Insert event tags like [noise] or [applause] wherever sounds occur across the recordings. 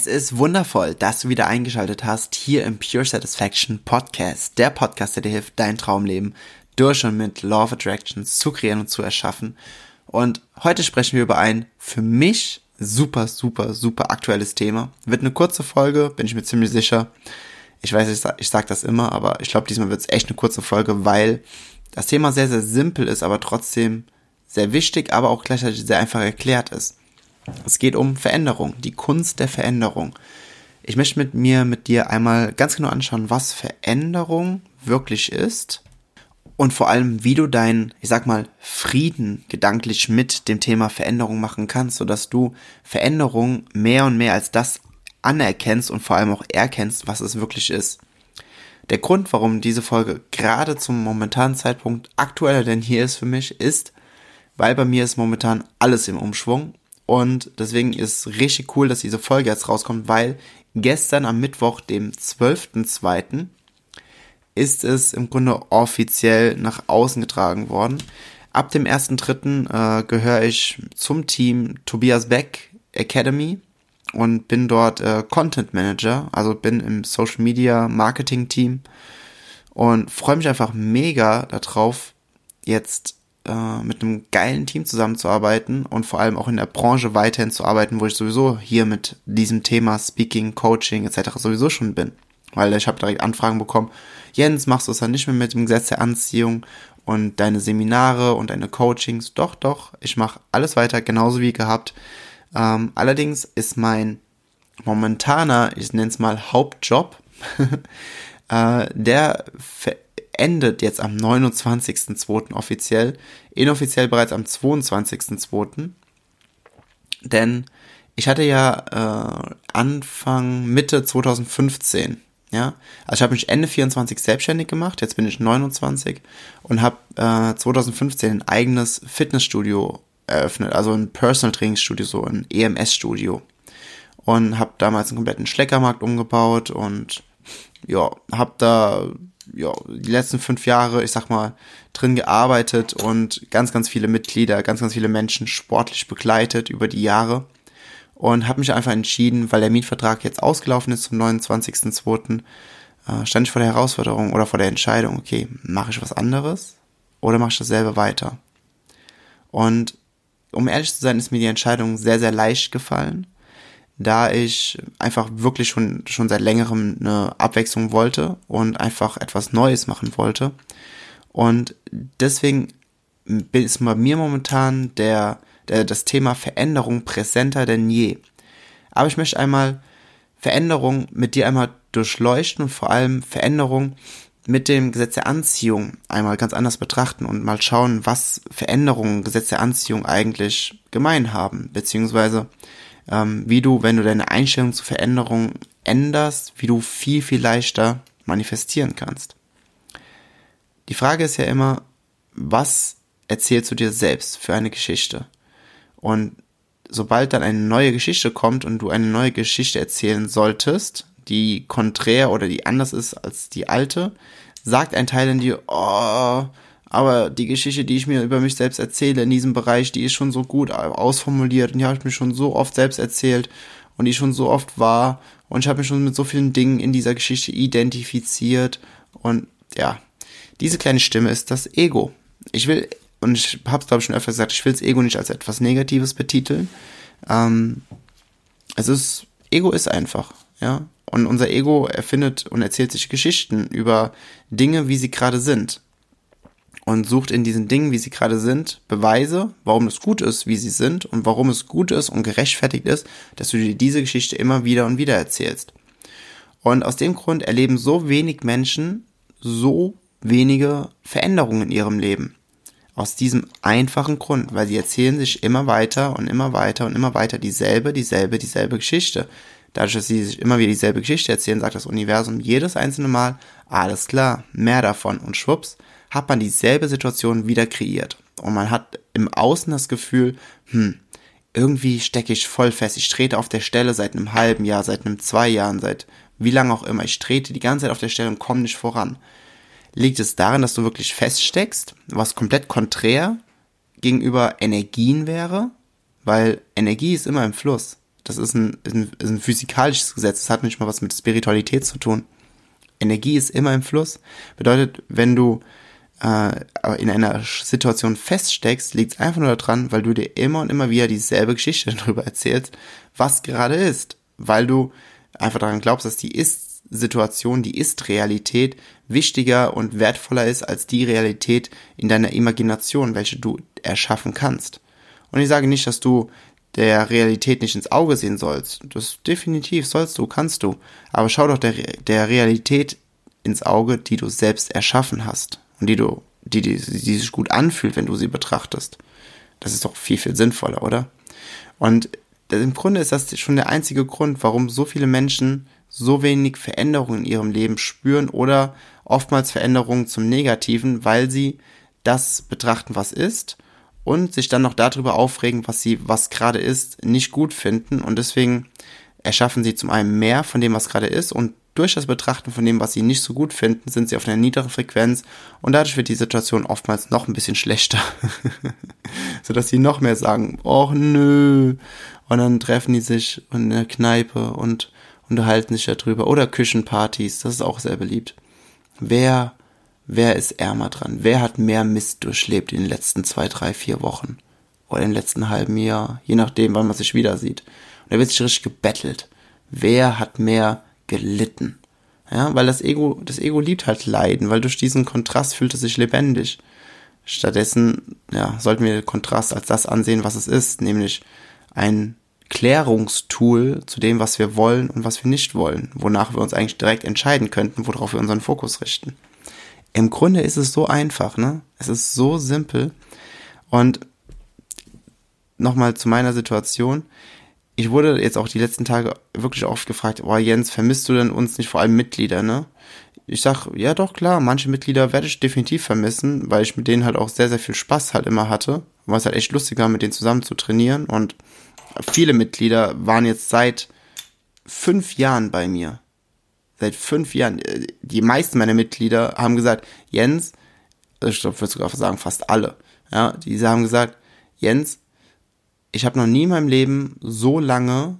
Es ist wundervoll, dass du wieder eingeschaltet hast hier im Pure Satisfaction Podcast, der Podcast, der dir hilft, dein Traumleben durch und mit Law of Attraction zu kreieren und zu erschaffen. Und heute sprechen wir über ein für mich super, super, super aktuelles Thema. Wird eine kurze Folge, bin ich mir ziemlich sicher. Ich weiß, ich sag, das immer, aber ich glaube, diesmal wird es echt eine kurze Folge, weil das Thema sehr, sehr simpel ist, aber trotzdem sehr wichtig, aber auch gleichzeitig sehr einfach erklärt ist. Es geht um Veränderung, die Kunst der Veränderung. Ich möchte mit mir, mit dir einmal ganz genau anschauen, was Veränderung wirklich ist und vor allem, wie du deinen, ich sag mal, Frieden gedanklich mit dem Thema Veränderung machen kannst, sodass du Veränderung mehr und mehr als das anerkennst und vor allem auch erkennst, was es wirklich ist. Der Grund, warum diese Folge gerade zum momentanen Zeitpunkt aktueller denn hier ist für mich, ist, weil bei mir ist momentan alles im Umschwung und deswegen ist richtig cool, dass diese Folge jetzt rauskommt, weil gestern am Mittwoch, dem 12.02., ist es im Grunde offiziell nach außen getragen worden. Ab dem 1.3. Äh, gehöre ich zum Team Tobias Beck Academy und bin dort äh, Content Manager, also bin im Social Media Marketing Team und freue mich einfach mega darauf, jetzt äh, mit einem geilen Team zusammenzuarbeiten und vor allem auch in der Branche weiterhin zu arbeiten, wo ich sowieso hier mit diesem Thema Speaking, Coaching etc. sowieso schon bin. Weil ich habe direkt Anfragen bekommen, Jens, machst du es dann nicht mehr mit dem Gesetz der Anziehung und deine Seminare und deine Coachings? Doch, doch, ich mache alles weiter, genauso wie gehabt. Ähm, allerdings ist mein momentaner, ich nenne es mal Hauptjob, [laughs] äh, der endet jetzt am 29.02. offiziell, inoffiziell bereits am 22.02. Denn ich hatte ja äh, Anfang, Mitte 2015, ja, also ich habe mich Ende 24 selbstständig gemacht, jetzt bin ich 29 und habe äh, 2015 ein eigenes Fitnessstudio eröffnet, also ein Personal Training Studio, so ein EMS Studio und habe damals einen kompletten Schleckermarkt umgebaut und ja, habe da ja, die letzten fünf Jahre, ich sag mal, drin gearbeitet und ganz, ganz viele Mitglieder, ganz, ganz viele Menschen sportlich begleitet über die Jahre und habe mich einfach entschieden, weil der Mietvertrag jetzt ausgelaufen ist zum 29.02., äh, stand ich vor der Herausforderung oder vor der Entscheidung, okay, mache ich was anderes oder mache ich dasselbe weiter? Und um ehrlich zu sein, ist mir die Entscheidung sehr, sehr leicht gefallen da ich einfach wirklich schon, schon seit längerem eine Abwechslung wollte und einfach etwas Neues machen wollte. Und deswegen ist bei mir momentan der, der, das Thema Veränderung präsenter denn je. Aber ich möchte einmal Veränderung mit dir einmal durchleuchten und vor allem Veränderung mit dem Gesetz der Anziehung einmal ganz anders betrachten und mal schauen, was Veränderungen Gesetz der Anziehung eigentlich gemein haben, beziehungsweise ähm, wie du, wenn du deine Einstellung zur Veränderung änderst, wie du viel, viel leichter manifestieren kannst. Die Frage ist ja immer, was erzählst du dir selbst für eine Geschichte? Und sobald dann eine neue Geschichte kommt und du eine neue Geschichte erzählen solltest, die konträr oder die anders ist als die alte, sagt ein Teil in dir, oh, aber die Geschichte, die ich mir über mich selbst erzähle in diesem Bereich, die ist schon so gut ausformuliert und die habe ich mir schon so oft selbst erzählt und die schon so oft war und ich habe mich schon mit so vielen Dingen in dieser Geschichte identifiziert und ja, diese kleine Stimme ist das Ego. Ich will, und ich habe es glaube ich schon öfter gesagt, ich will das Ego nicht als etwas Negatives betiteln. Ähm, es ist, Ego ist einfach, ja. Und unser Ego erfindet und erzählt sich Geschichten über Dinge, wie sie gerade sind und sucht in diesen Dingen, wie sie gerade sind, Beweise, warum es gut ist, wie sie sind und warum es gut ist und gerechtfertigt ist, dass du dir diese Geschichte immer wieder und wieder erzählst. Und aus dem Grund erleben so wenig Menschen so wenige Veränderungen in ihrem Leben. Aus diesem einfachen Grund, weil sie erzählen sich immer weiter und immer weiter und immer weiter dieselbe, dieselbe, dieselbe Geschichte. Dadurch, dass sie sich immer wieder dieselbe Geschichte erzählen, sagt das Universum jedes einzelne Mal, alles klar, mehr davon. Und schwupps, hat man dieselbe Situation wieder kreiert. Und man hat im Außen das Gefühl, hm, irgendwie stecke ich voll fest. Ich trete auf der Stelle seit einem halben Jahr, seit einem zwei Jahren, seit wie lange auch immer. Ich trete die ganze Zeit auf der Stelle und komme nicht voran. Liegt es daran, dass du wirklich feststeckst, was komplett konträr gegenüber Energien wäre? Weil Energie ist immer im Fluss. Das ist ein, ein, ist ein physikalisches Gesetz. Das hat nicht mal was mit Spiritualität zu tun. Energie ist immer im Fluss. Bedeutet, wenn du äh, in einer Situation feststeckst, liegt es einfach nur daran, weil du dir immer und immer wieder dieselbe Geschichte [laughs] darüber erzählst, was gerade ist. Weil du einfach daran glaubst, dass die Ist-Situation, die Ist-Realität wichtiger und wertvoller ist als die Realität in deiner Imagination, welche du erschaffen kannst. Und ich sage nicht, dass du der Realität nicht ins Auge sehen sollst. Das definitiv sollst du, kannst du. Aber schau doch der, der Realität ins Auge, die du selbst erschaffen hast und die du, die, die, die sich gut anfühlt, wenn du sie betrachtest. Das ist doch viel, viel sinnvoller, oder? Und im Grunde ist das schon der einzige Grund, warum so viele Menschen so wenig Veränderungen in ihrem Leben spüren oder oftmals Veränderungen zum Negativen, weil sie das betrachten, was ist und sich dann noch darüber aufregen, was sie, was gerade ist, nicht gut finden und deswegen erschaffen sie zum einen mehr von dem, was gerade ist und durch das Betrachten von dem, was sie nicht so gut finden, sind sie auf einer niederen Frequenz und dadurch wird die Situation oftmals noch ein bisschen schlechter. [laughs] Sodass sie noch mehr sagen, oh nö. Und dann treffen die sich in der Kneipe und unterhalten sich darüber. Oder Küchenpartys, das ist auch sehr beliebt. Wer, wer ist ärmer dran? Wer hat mehr Mist durchlebt in den letzten zwei, drei, vier Wochen? Oder im letzten halben Jahr? Je nachdem, wann man sich wieder sieht. Und da wird sich richtig gebettelt. Wer hat mehr gelitten. Ja, weil das Ego, das Ego liebt halt Leiden, weil durch diesen Kontrast fühlt es sich lebendig. Stattdessen, ja, sollten wir den Kontrast als das ansehen, was es ist, nämlich ein Klärungstool zu dem, was wir wollen und was wir nicht wollen, wonach wir uns eigentlich direkt entscheiden könnten, worauf wir unseren Fokus richten. Im Grunde ist es so einfach, ne? Es ist so simpel. Und nochmal zu meiner Situation ich wurde jetzt auch die letzten Tage wirklich oft gefragt, oh Jens, vermisst du denn uns nicht vor allem Mitglieder, ne? Ich sag, ja doch klar, manche Mitglieder werde ich definitiv vermissen, weil ich mit denen halt auch sehr, sehr viel Spaß halt immer hatte. Weil es halt echt lustig war, mit denen zusammen zu trainieren. Und viele Mitglieder waren jetzt seit fünf Jahren bei mir. Seit fünf Jahren. Die meisten meiner Mitglieder haben gesagt, Jens, ich glaube, ich würde sogar sagen fast alle, ja, die haben gesagt, Jens, ich habe noch nie in meinem Leben so lange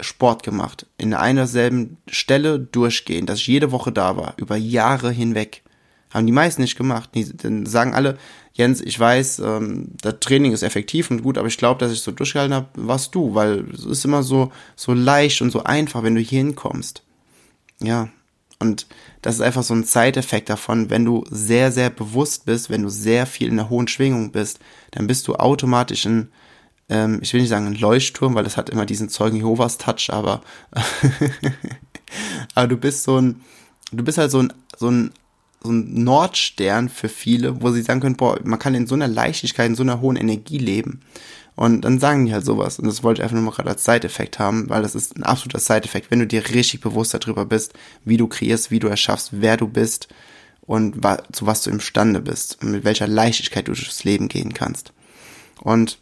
Sport gemacht. In einer selben Stelle durchgehend, dass ich jede Woche da war, über Jahre hinweg. Haben die meisten nicht gemacht. Die, dann sagen alle, Jens, ich weiß, ähm, das Training ist effektiv und gut, aber ich glaube, dass ich so durchgehalten habe, warst du, weil es ist immer so, so leicht und so einfach, wenn du hier hinkommst. Ja. Und das ist einfach so ein Zeiteffekt davon, wenn du sehr, sehr bewusst bist, wenn du sehr viel in der hohen Schwingung bist, dann bist du automatisch in, ähm, ich will nicht sagen ein Leuchtturm, weil das hat immer diesen Zeugen Jehovas Touch, aber, [laughs] aber du bist so ein, du bist halt so ein, so ein, so ein Nordstern für viele, wo sie sagen können, boah, man kann in so einer Leichtigkeit, in so einer hohen Energie leben. Und dann sagen die halt sowas. Und das wollte ich einfach nur mal gerade als Side-Effekt haben, weil das ist ein absoluter Side-Effekt, wenn du dir richtig bewusst darüber bist, wie du kreierst, wie du erschaffst, wer du bist und zu was du imstande bist und mit welcher Leichtigkeit du durchs Leben gehen kannst. Und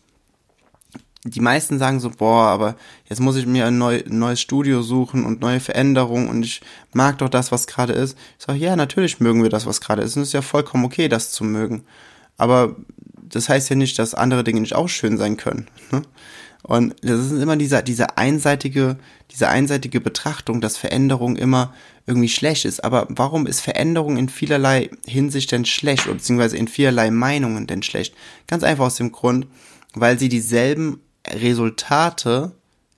die meisten sagen so, boah, aber jetzt muss ich mir ein, neu, neues Studio suchen und neue Veränderungen und ich mag doch das, was gerade ist. Ich sage, ja, natürlich mögen wir das, was gerade ist. Und es ist ja vollkommen okay, das zu mögen. Aber das heißt ja nicht, dass andere Dinge nicht auch schön sein können. Ne? Und das ist immer dieser, diese einseitige, diese einseitige Betrachtung, dass Veränderung immer irgendwie schlecht ist. Aber warum ist Veränderung in vielerlei Hinsicht denn schlecht, beziehungsweise in vielerlei Meinungen denn schlecht? Ganz einfach aus dem Grund, weil sie dieselben Resultate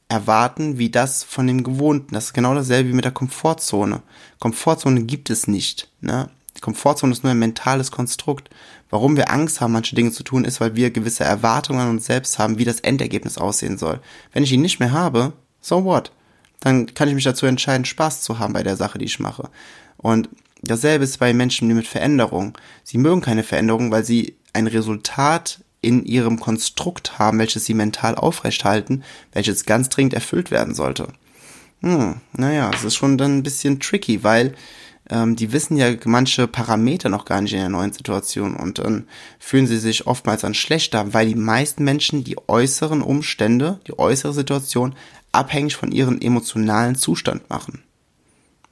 erwarten wie das von dem Gewohnten. Das ist genau dasselbe wie mit der Komfortzone. Komfortzone gibt es nicht. Ne? Komfortzone ist nur ein mentales Konstrukt. Warum wir Angst haben, manche Dinge zu tun, ist, weil wir gewisse Erwartungen an uns selbst haben, wie das Endergebnis aussehen soll. Wenn ich ihn nicht mehr habe, so what? Dann kann ich mich dazu entscheiden, Spaß zu haben bei der Sache, die ich mache. Und dasselbe ist bei Menschen mit Veränderung. Sie mögen keine Veränderung, weil sie ein Resultat in ihrem Konstrukt haben, welches sie mental aufrechthalten, welches ganz dringend erfüllt werden sollte. Hm, naja, es ist schon dann ein bisschen tricky, weil ähm, die wissen ja manche Parameter noch gar nicht in der neuen Situation und dann fühlen sie sich oftmals dann schlechter, weil die meisten Menschen die äußeren Umstände, die äußere Situation abhängig von ihrem emotionalen Zustand machen.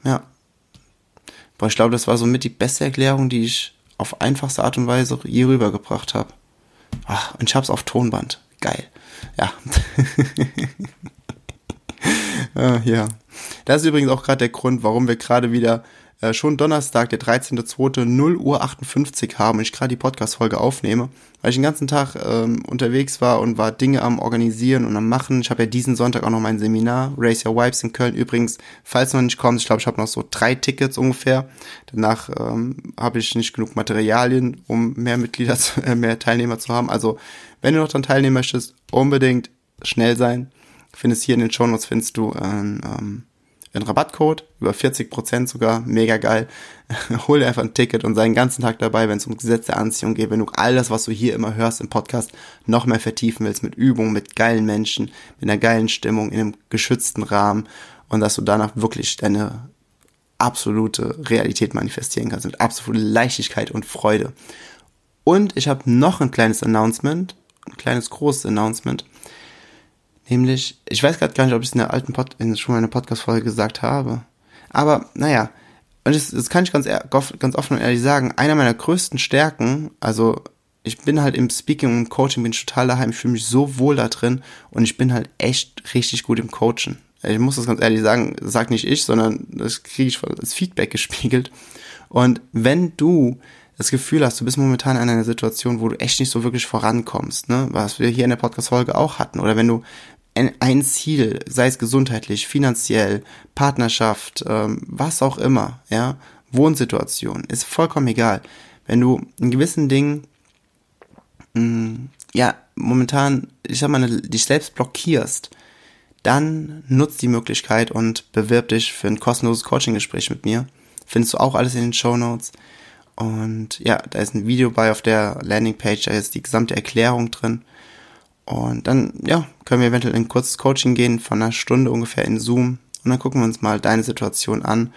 Ja. Boah, ich glaube, das war somit die beste Erklärung, die ich auf einfachste Art und Weise je rübergebracht habe. Ach, und ich hab's auf Tonband. Geil. Ja. [laughs] ah, ja. Das ist übrigens auch gerade der Grund, warum wir gerade wieder äh, schon Donnerstag, der 13.2. 0 Uhr 58 haben und ich gerade die Podcast-Folge aufnehme, weil ich den ganzen Tag ähm, unterwegs war und war Dinge am Organisieren und am Machen. Ich habe ja diesen Sonntag auch noch mein Seminar, Race Your Wipes in Köln. Übrigens, falls noch nicht kommt, ich glaube, ich habe noch so drei Tickets ungefähr. Danach ähm, habe ich nicht genug Materialien, um mehr Mitglieder, zu, [laughs] äh, mehr Teilnehmer zu haben. Also, wenn du noch dran teilnehmen möchtest, unbedingt schnell sein. Findest hier in den Show Notes findest du ein ähm, einen Rabattcode, über 40 Prozent sogar, mega geil. [laughs] Hol dir einfach ein Ticket und sei den ganzen Tag dabei, wenn es um Gesetze Anziehung geht, wenn du all das, was du hier immer hörst im Podcast, noch mehr vertiefen willst, mit Übungen, mit geilen Menschen, mit einer geilen Stimmung, in einem geschützten Rahmen und dass du danach wirklich deine absolute Realität manifestieren kannst, mit absoluter Leichtigkeit und Freude. Und ich habe noch ein kleines Announcement, ein kleines großes Announcement. Nämlich, ich weiß gerade gar nicht, ob ich es in der alten Pod, in schon mal einer Podcast-Folge gesagt habe. Aber, naja, und das, das kann ich ganz, ganz offen und ehrlich sagen, einer meiner größten Stärken, also ich bin halt im Speaking und Coaching, bin ich total daheim, ich fühle mich so wohl da drin und ich bin halt echt richtig gut im Coachen. Ich muss das ganz ehrlich sagen, das sagt nicht ich, sondern das kriege ich als Feedback [laughs] gespiegelt. Und wenn du das Gefühl hast, du bist momentan in einer Situation, wo du echt nicht so wirklich vorankommst, ne, was wir hier in der Podcast-Folge auch hatten, oder wenn du ein Ziel, sei es gesundheitlich, finanziell, Partnerschaft, ähm, was auch immer, ja, Wohnsituation, ist vollkommen egal. Wenn du in gewissen Dingen, mh, mm, ja, momentan, ich sag mal, dich selbst blockierst, dann nutzt die Möglichkeit und bewirb dich für ein kostenloses Coaching-Gespräch mit mir. Findest du auch alles in den Show Notes. Und ja, da ist ein Video bei auf der Landingpage, da ist die gesamte Erklärung drin. Und dann, ja, können wir eventuell in ein kurzes Coaching gehen von einer Stunde ungefähr in Zoom. Und dann gucken wir uns mal deine Situation an.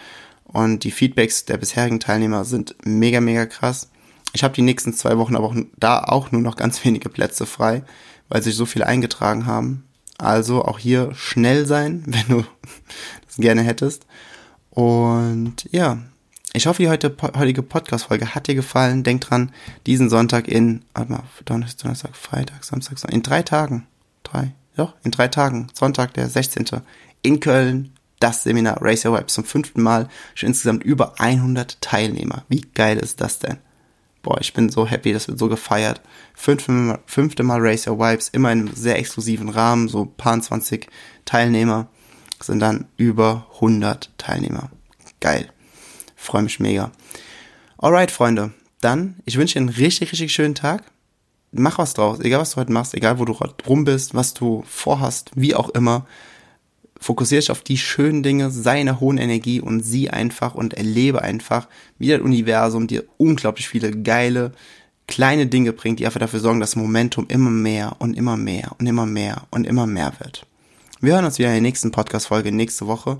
Und die Feedbacks der bisherigen Teilnehmer sind mega, mega krass. Ich habe die nächsten zwei Wochen aber auch da auch nur noch ganz [laughs] wenige Plätze frei, weil sich so viele eingetragen haben. Also auch hier schnell sein, [laughs] wenn du [laughs] das gerne hättest. Und ja, ich hoffe, die heutige Podcast-Folge hat dir gefallen. Denk dran, diesen Sonntag in, warte mal, Donnerstag, Freitag, Samstag, in drei Tagen, drei, ja, in drei Tagen, Sonntag, der 16. in Köln, das Seminar Racer Web zum fünften Mal, schon insgesamt über 100 Teilnehmer. Wie geil ist das denn? Boah, ich bin so happy, das wird so gefeiert. Fünfte, fünfte Mal Racer Vibes, immer in einem sehr exklusiven Rahmen, so paar 20 Teilnehmer, sind dann über 100 Teilnehmer. Geil. Freue mich mega. Alright, Freunde. Dann, ich wünsche dir einen richtig, richtig schönen Tag. Mach was draus. Egal, was du heute machst, egal, wo du rum bist, was du vorhast, wie auch immer. Fokussiere dich auf die schönen Dinge, sei in der hohen Energie und sieh einfach und erlebe einfach, wie das Universum dir unglaublich viele geile, kleine Dinge bringt, die einfach dafür sorgen, dass Momentum immer mehr und immer mehr und immer mehr und immer mehr wird. Wir hören uns wieder in der nächsten Podcast-Folge nächste Woche.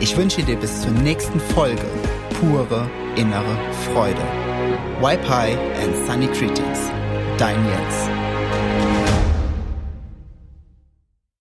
Ich wünsche dir bis zur nächsten Folge pure innere Freude. Wipe High and Sunny Greetings. Dein Jens.